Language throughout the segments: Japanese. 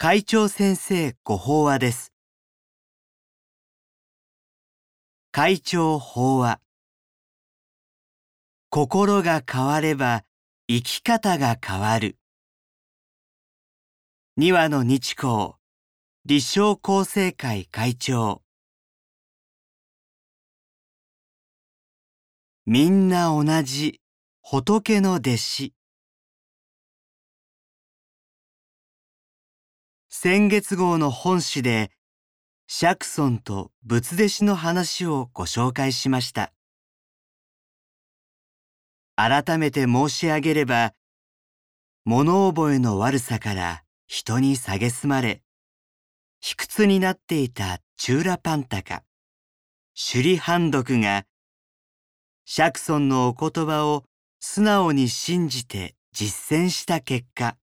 会長先生ご法話です。会長法話。心が変われば生き方が変わる。二話の日光、立正厚生会会長。みんな同じ仏の弟子。先月号の本誌で、釈尊と仏弟子の話をご紹介しました。改めて申し上げれば、物覚えの悪さから人に蔑まれ、卑屈になっていたチューラパンタカ、首里判読が、釈尊のお言葉を素直に信じて実践した結果、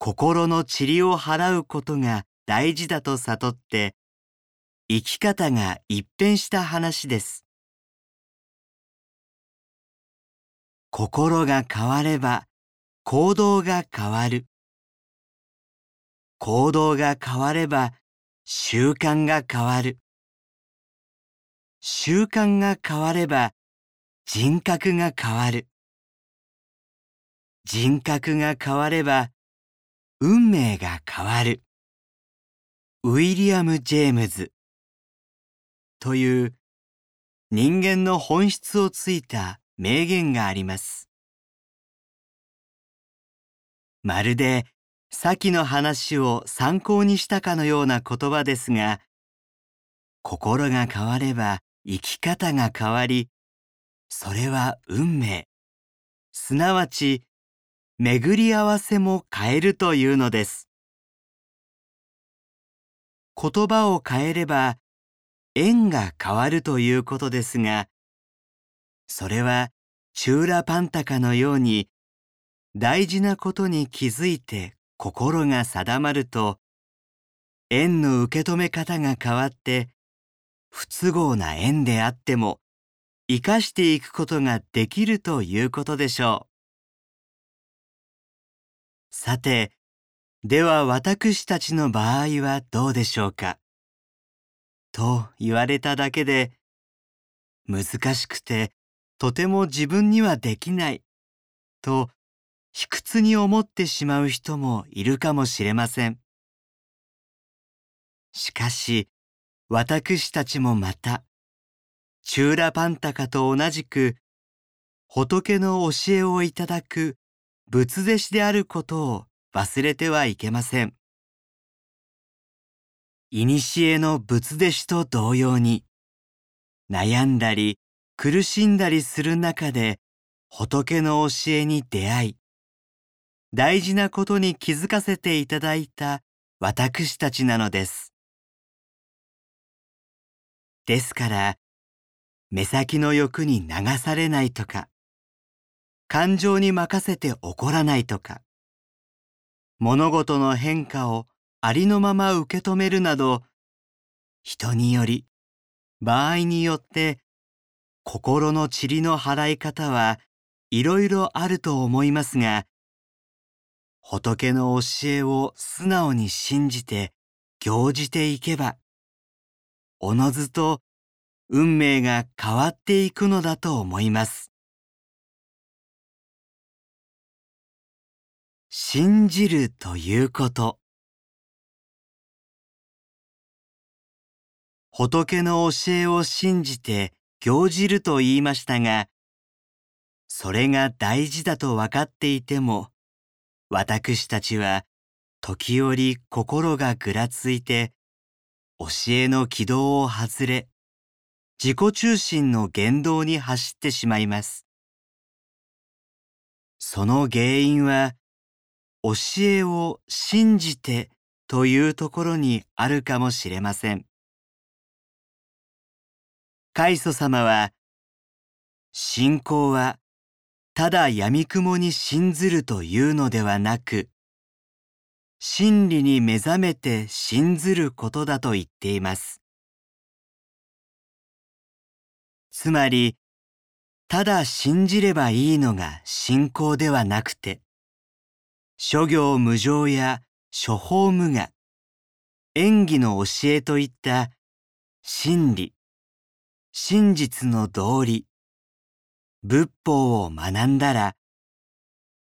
心の塵を払うことが大事だと悟って、生き方が一変した話です。心が変われば行動が変わる。行動が変われば習慣が変わる。習慣が変われば人格が変わる。人格が変われば運命が変わる。ウィリアム・ジェームズという人間の本質をついた名言があります。まるで先の話を参考にしたかのような言葉ですが、心が変われば生き方が変わり、それは運命、すなわち巡り合わせも変えるというのです。言葉を変えれば縁が変わるということですが、それはチューラパンタカのように大事なことに気づいて心が定まると縁の受け止め方が変わって不都合な縁であっても生かしていくことができるということでしょう。さて、では私たちの場合はどうでしょうか？と言われただけで難しくてとても自分にはできないと卑屈に思ってしまう人もいるかもしれません。しかし私たちもまたチューラパンタカと同じく仏の教えをいただく仏弟子であることを忘れてはいけません。古の仏弟子と同様に悩んだり苦しんだりする中で仏の教えに出会い大事なことに気づかせていただいた私たちなのです。ですから目先の欲に流されないとか感情に任せて怒らないとか物事の変化をありのまま受け止めるなど人により場合によって心の塵の払い方はいろいろあると思いますが仏の教えを素直に信じて行じていけばおのずと運命が変わっていくのだと思います。信じるということ。仏の教えを信じて行じると言いましたが、それが大事だと分かっていても、私たちは時折心がぐらついて、教えの軌道を外れ、自己中心の言動に走ってしまいます。その原因は、教えを信じてというところにあるかもしれません。開祖様は、信仰はただ闇雲に信ずるというのではなく、真理に目覚めて信ずることだと言っています。つまり、ただ信じればいいのが信仰ではなくて、諸行無常や処方無我、演技の教えといった真理、真実の道理、仏法を学んだら、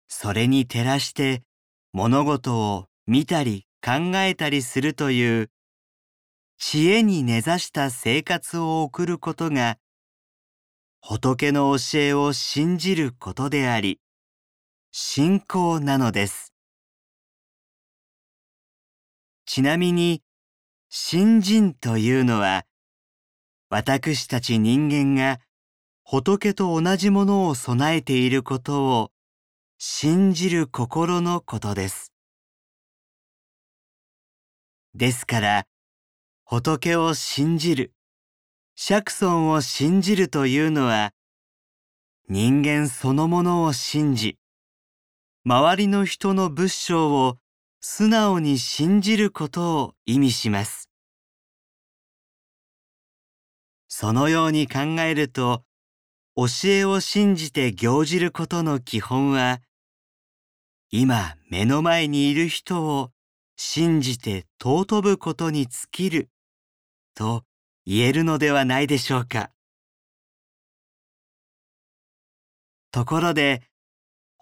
それに照らして物事を見たり考えたりするという知恵に根ざした生活を送ることが仏の教えを信じることであり、信仰なのです。ちなみに、信心というのは、私たち人間が仏と同じものを備えていることを信じる心のことです。ですから、仏を信じる、釈尊を信じるというのは、人間そのものを信じ、周りの人の仏性を素直に信じることを意味します。そのように考えると、教えを信じて行じることの基本は、今目の前にいる人を信じて尊ぶことに尽きると言えるのではないでしょうか。ところで、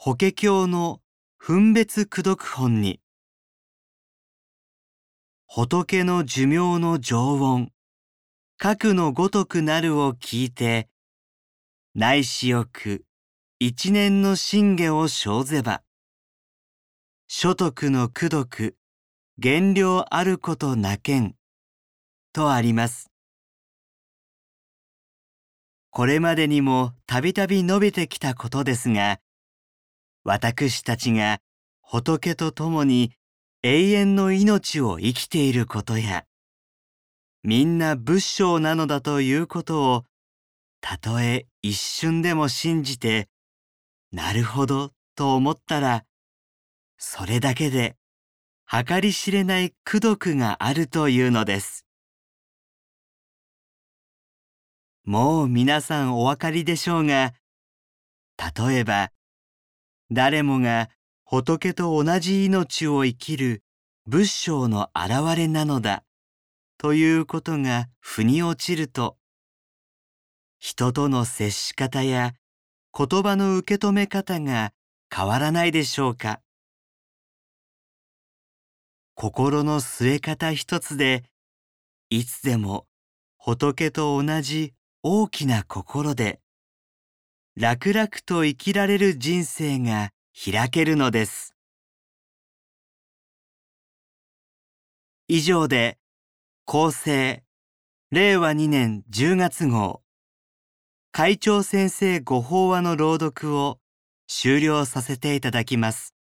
法華経の分別功読本に、仏の寿命の常温、核のごとくなるを聞いて、内視よく一年の信下を生ぜば、所得の功読、減量あることなけん、とあります。これまでにもたびたび述べてきたことですが、私たちが仏と共に永遠の命を生きていることや、みんな仏性なのだということを、たとえ一瞬でも信じて、なるほどと思ったら、それだけで計り知れない功徳があるというのです。もう皆さんお分かりでしょうが、例えば、誰もが仏と同じ命を生きる仏性の現れなのだ、ということが腑に落ちると、人との接し方や言葉の受け止め方が変わらないでしょうか。心の据え方一つで、いつでも仏と同じ大きな心で楽々と生きられる人生が開けるのです。以上で厚生令和2年10月号会長先生ご法話の朗読を終了させていただきます。